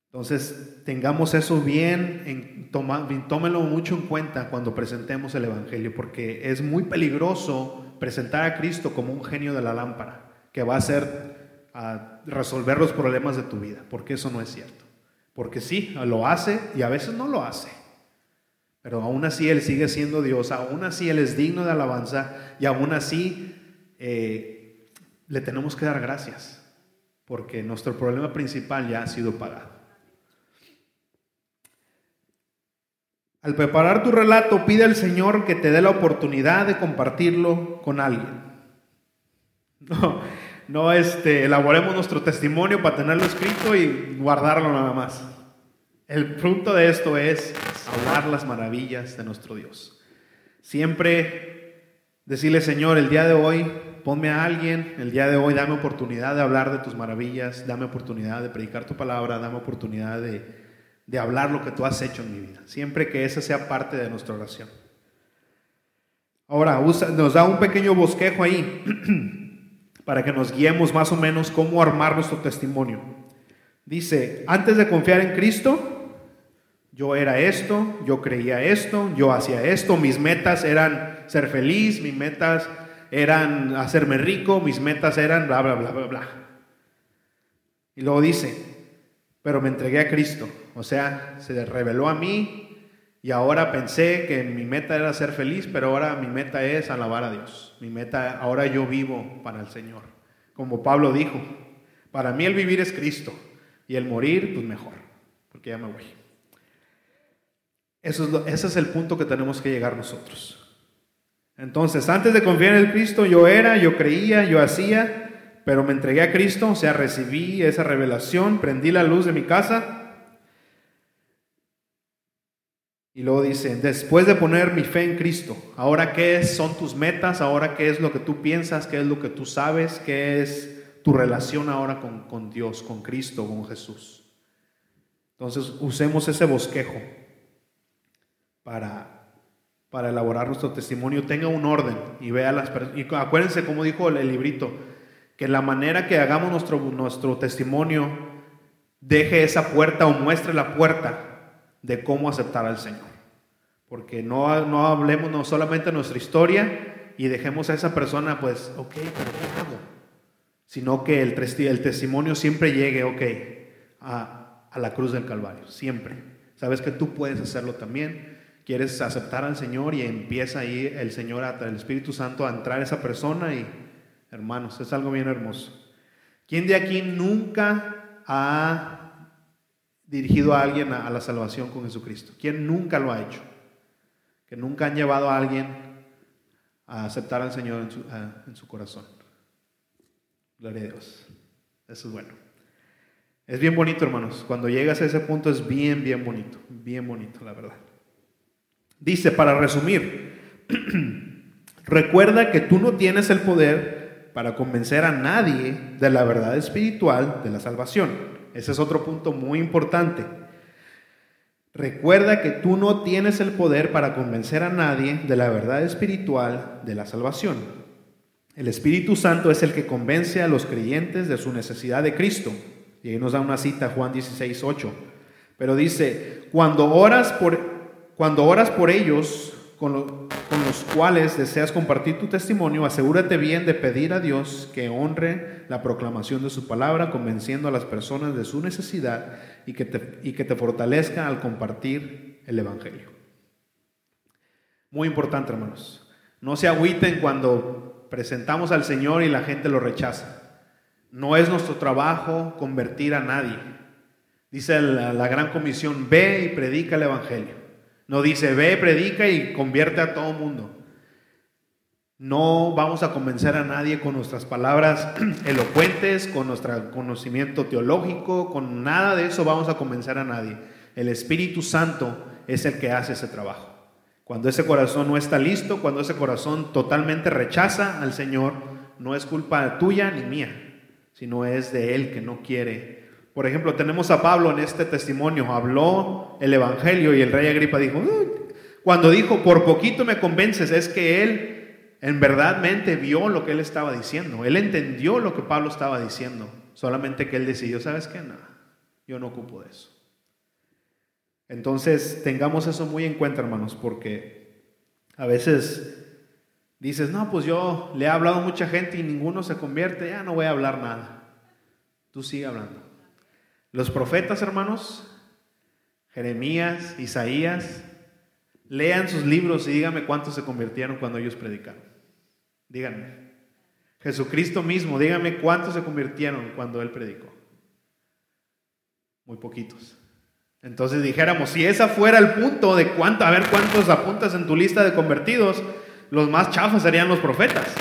Entonces, tengamos eso bien, en, tómenlo mucho en cuenta cuando presentemos el Evangelio, porque es muy peligroso presentar a Cristo como un genio de la lámpara, que va a hacer a resolver los problemas de tu vida, porque eso no es cierto. Porque sí, lo hace y a veces no lo hace. Pero aún así Él sigue siendo Dios, aún así Él es digno de alabanza y aún así eh, le tenemos que dar gracias, porque nuestro problema principal ya ha sido pagado. Al preparar tu relato, pide al Señor que te dé la oportunidad de compartirlo con alguien. No, no este, elaboremos nuestro testimonio para tenerlo escrito y guardarlo nada más. El fruto de esto es hablar las maravillas de nuestro Dios. Siempre decirle, Señor, el día de hoy ponme a alguien, el día de hoy dame oportunidad de hablar de tus maravillas, dame oportunidad de predicar tu palabra, dame oportunidad de, hablar lo que tú has hecho en mi vida. Siempre que esa sea parte de nuestra oración. Ahora, nos da un pequeño bosquejo ahí para que nos guiemos más o menos cómo armar nuestro testimonio. Dice, antes de confiar en Cristo, yo era esto, yo creía esto, yo hacía esto, mis metas eran ser feliz, mis metas eran hacerme rico, mis metas eran bla, bla, bla, bla, bla. Y luego dice, pero me entregué a Cristo, o sea, se reveló a mí y ahora pensé que mi meta era ser feliz, pero ahora mi meta es alabar a Dios. Mi meta, ahora yo vivo para el Señor. Como Pablo dijo, para mí el vivir es Cristo y el morir, pues mejor, porque ya me voy. Eso es ese es el punto que tenemos que llegar nosotros. Entonces, antes de confiar en el Cristo, yo era, yo creía, yo hacía, pero me entregué a Cristo, o sea, recibí esa revelación, prendí la luz de mi casa. Y luego dice, después de poner mi fe en Cristo, ahora qué son tus metas, ahora qué es lo que tú piensas, qué es lo que tú sabes, qué es tu relación ahora con, con Dios, con Cristo, con Jesús. Entonces, usemos ese bosquejo para, para elaborar nuestro testimonio. Tenga un orden y vea las Y acuérdense, como dijo el, librito, que la manera que hagamos nuestro, nuestro testimonio deje esa puerta o muestre la puerta de cómo aceptar al Señor. Porque no, no hablemos no solamente nuestra historia y dejemos a esa persona, pues, ok, pero ¿qué hago? Sino que el, el testimonio siempre llegue, ok, a, a la cruz del Calvario, siempre. Sabes que tú puedes hacerlo también. Quieres aceptar al Señor y empieza ahí el Señor, el Espíritu Santo a entrar a esa persona y, hermanos, es algo bien hermoso. ¿Quién de aquí nunca ha dirigido a alguien a, la salvación con Jesucristo? ¿Quién nunca lo ha hecho? Que nunca han llevado a alguien a aceptar al Señor en su, en su corazón. Gloria a Dios. Eso es bueno. Es bien bonito, hermanos. Cuando llegas a ese punto es bien, bien bonito. Bien bonito, la verdad. Dice, para resumir, recuerda que tú no tienes el poder para convencer a nadie de la verdad espiritual de la salvación. Ese es otro punto muy importante. Recuerda que tú no tienes el poder para convencer a nadie de la verdad espiritual de la salvación. El Espíritu Santo es el que convence a los creyentes de su necesidad de Cristo. Y ahí nos da una cita, Juan 16, 8. Pero dice, cuando oras por, cuando oras por ellos con, los cuales deseas compartir tu testimonio, asegúrate bien de pedir a Dios que honre la proclamación de su palabra, convenciendo a las personas de su necesidad y que te, fortalezca al compartir el Evangelio. Muy importante, hermanos. No se agüiten cuando presentamos al Señor y la gente lo rechaza. No es nuestro trabajo convertir a nadie. Dice la gran comisión, ve y predica el Evangelio. No dice, ve, predica y convierte a todo mundo. No vamos a convencer a nadie con nuestras palabras elocuentes, con nuestro conocimiento teológico, con nada de eso vamos a convencer a nadie. El Espíritu Santo es el que hace ese trabajo. Cuando ese corazón no está listo, cuando ese corazón totalmente rechaza al Señor, no es culpa tuya ni mía, sino es de Él que no quiere por ejemplo, tenemos a Pablo en este testimonio, habló el Evangelio y el rey Agripa dijo, cuando dijo, por poquito me convences, es que él en verdadmente vio lo que él estaba diciendo, él entendió lo que Pablo estaba diciendo, solamente que él decidió, ¿sabes qué? Nada, yo no ocupo de eso. Entonces, tengamos eso muy en cuenta, hermanos, porque a veces dices, no, pues yo le he hablado a mucha gente y ninguno se convierte, ya no voy a hablar nada. Tú sigue hablando. Los profetas, hermanos, Jeremías, Isaías, lean sus libros y díganme cuántos se convirtieron cuando ellos predicaron. Díganme. Jesucristo mismo, díganme cuántos se convirtieron cuando él predicó. Muy poquitos. Entonces dijéramos, si esa fuera el punto de cuánto, a ver cuántos apuntas en tu lista de convertidos, los más chafos serían los profetas.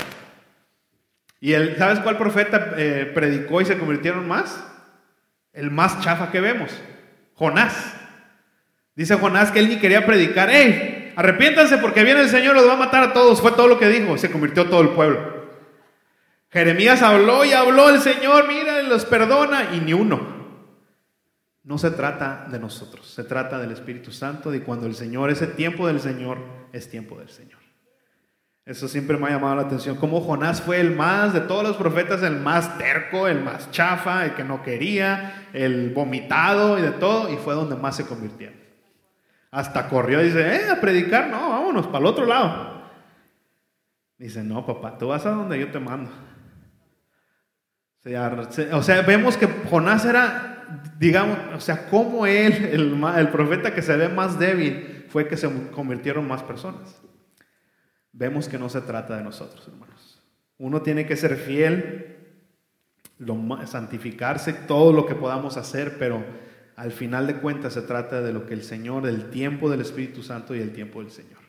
¿Y el, sabes cuál profeta eh, predicó y se convirtieron más? El más chafa que vemos, Jonás. Dice Jonás que él ni quería predicar, ¡Ey! Arrepiéntanse porque viene el Señor, los va a matar a todos. Fue todo lo que dijo, se convirtió todo el pueblo. Jeremías habló y habló el Señor, mira, los perdona y ni uno. No se trata de nosotros, se trata del Espíritu Santo y cuando el Señor, ese tiempo del Señor, es tiempo del Señor. Eso siempre me ha llamado la atención. Como Jonás fue el más, de todos los profetas, el más terco, el más chafa, el que no quería, el vomitado y de todo, y fue donde más se convirtió. Hasta corrió y dice, eh, a predicar, no, vámonos, para el otro lado. Dice, no, papá, tú vas a donde yo te mando. O sea, vemos que Jonás era, digamos, o sea, como él, el, el profeta que se ve más débil, fue que se convirtieron más personas vemos que no se trata de nosotros, hermanos. Uno tiene que ser fiel, santificarse, todo lo que podamos hacer, pero al final de cuentas se trata de lo que el Señor, del tiempo del Espíritu Santo y el tiempo del Señor.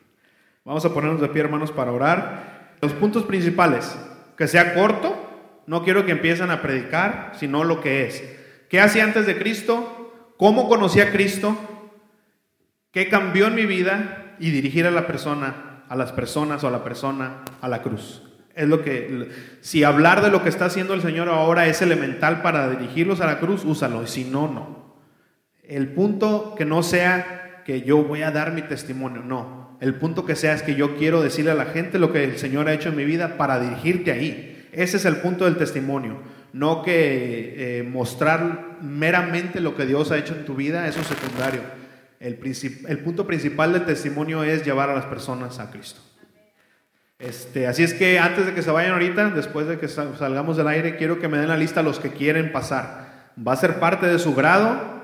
Vamos a ponernos de pie, hermanos, para orar. Los puntos principales, que sea corto, no quiero que empiecen a predicar, sino lo que es. ¿Qué hacía antes de Cristo? ¿Cómo conocí a Cristo? ¿Qué cambió en mi vida? Y dirigir a la persona a las personas o a la persona a la cruz. Es lo que, si hablar de lo que está haciendo el Señor ahora es elemental para dirigirlos a la cruz, úsalo, y si no, no. El punto que no sea que yo voy a dar mi testimonio, no. El punto que sea es que yo quiero decirle a la gente lo que el Señor ha hecho en mi vida para dirigirte ahí. Ese es el punto del testimonio. No que eh, mostrar meramente lo que Dios ha hecho en tu vida, eso es secundario el, punto principal del testimonio es llevar a las personas a Cristo. Este, así es que antes de que se vayan ahorita, después de que salgamos del aire, quiero que me den la lista los que quieren pasar. Va a ser parte de su grado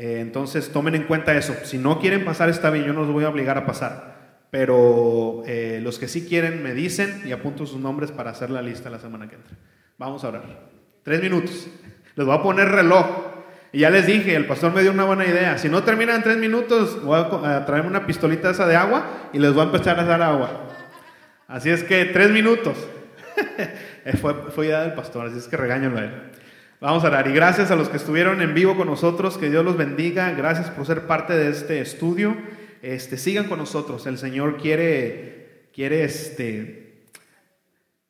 Eh, entonces tomen en cuenta eso. Si no quieren pasar, está bien, yo no los voy a obligar a pasar. Pero eh, los que sí quieren me dicen y apunto sus nombres para hacer la lista la semana que entra. Vamos a orar. Tres minutos. Les voy a poner reloj. Y ya les dije, el pastor me dio una buena idea. Si no terminan tres minutos, voy a traerme una pistolita esa de agua y les voy a empezar a dar agua. Así es que tres minutos. fue, fue idea del pastor, así es que regáñalo a él. Vamos a orar. Y gracias a los que estuvieron en vivo con nosotros, que Dios los bendiga. Gracias por ser parte de este estudio. Este, sigan con nosotros. El Señor quiere, quiere este,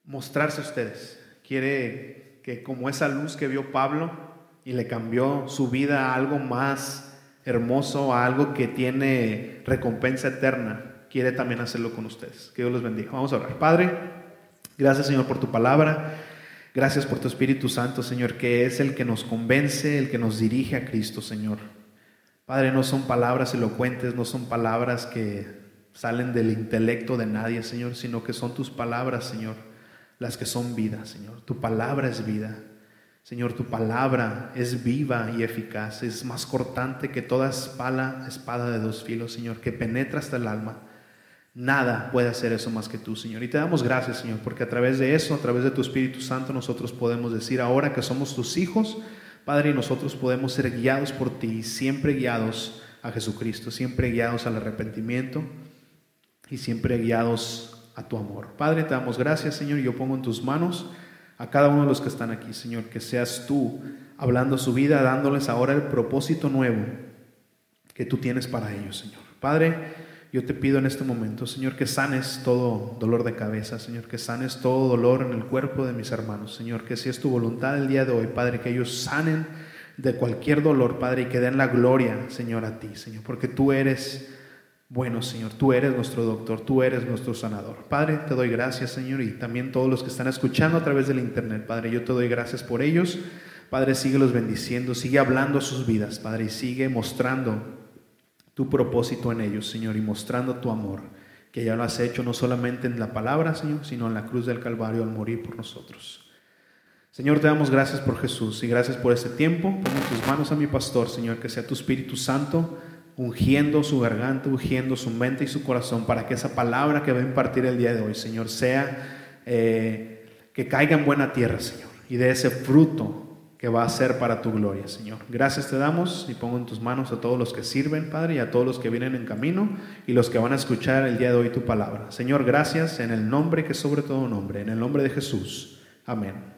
mostrarse a ustedes. Quiere que como esa luz que vio Pablo y le cambió su vida a algo más hermoso, a algo que tiene recompensa eterna, quiere también hacerlo con ustedes. Que Dios los bendiga. Vamos a orar. Padre, gracias Señor por tu palabra. Gracias por tu Espíritu Santo, Señor, que es el que nos convence, el que nos dirige a Cristo, Señor. Padre, no son palabras elocuentes, no son palabras que salen del intelecto de nadie, Señor, sino que son tus palabras, Señor, las que son vida, Señor. Tu palabra es vida. Señor, tu palabra es viva y eficaz, es más cortante que toda espada, espada de dos filos, Señor, que penetra hasta el alma. Nada puede hacer eso más que tú, Señor. Y te damos gracias, Señor, porque a través de eso, a través de tu Espíritu Santo, nosotros podemos decir ahora que somos tus hijos, Padre, y nosotros podemos ser guiados por ti, siempre guiados a Jesucristo, siempre guiados al arrepentimiento y siempre guiados a tu amor. Padre, te damos gracias, Señor, y yo pongo en tus manos a cada uno de los que están aquí, Señor, que seas tú hablando su vida, dándoles ahora el propósito nuevo que tú tienes para ellos, Señor. Padre, yo te pido en este momento, Señor, que sanes todo dolor de cabeza, Señor, que sanes todo dolor en el cuerpo de mis hermanos, Señor, que si es tu voluntad el día de hoy, Padre, que ellos sanen de cualquier dolor, Padre, y que den la gloria, Señor, a ti, Señor, porque tú eres bueno, Señor, tú eres nuestro doctor, tú eres nuestro sanador. Padre, te doy gracias, Señor, y también todos los que están escuchando a través del Internet, Padre, yo te doy gracias por ellos. Padre, sigue los bendiciendo, sigue hablando sus vidas, Padre, y sigue mostrando tu propósito en ellos, Señor, y mostrando tu amor, que ya lo has hecho no solamente en la palabra, Señor, sino en la cruz del Calvario al morir por nosotros. Señor, te damos gracias por Jesús y gracias por este tiempo. Pongo tus manos a mi pastor, Señor, que sea tu Espíritu Santo ungiendo su garganta, ungiendo su mente y su corazón para que esa palabra que va a impartir el día de hoy, Señor, sea eh, que caiga en buena tierra, Señor, y de ese fruto que va a ser para tu gloria, Señor. Gracias te damos y pongo en tus manos a todos los que sirven, Padre, y a todos los que vienen en camino y los que van a escuchar el día de hoy tu palabra. Señor, gracias en el nombre que sobre todo nombre, en el nombre de Jesús. Amén.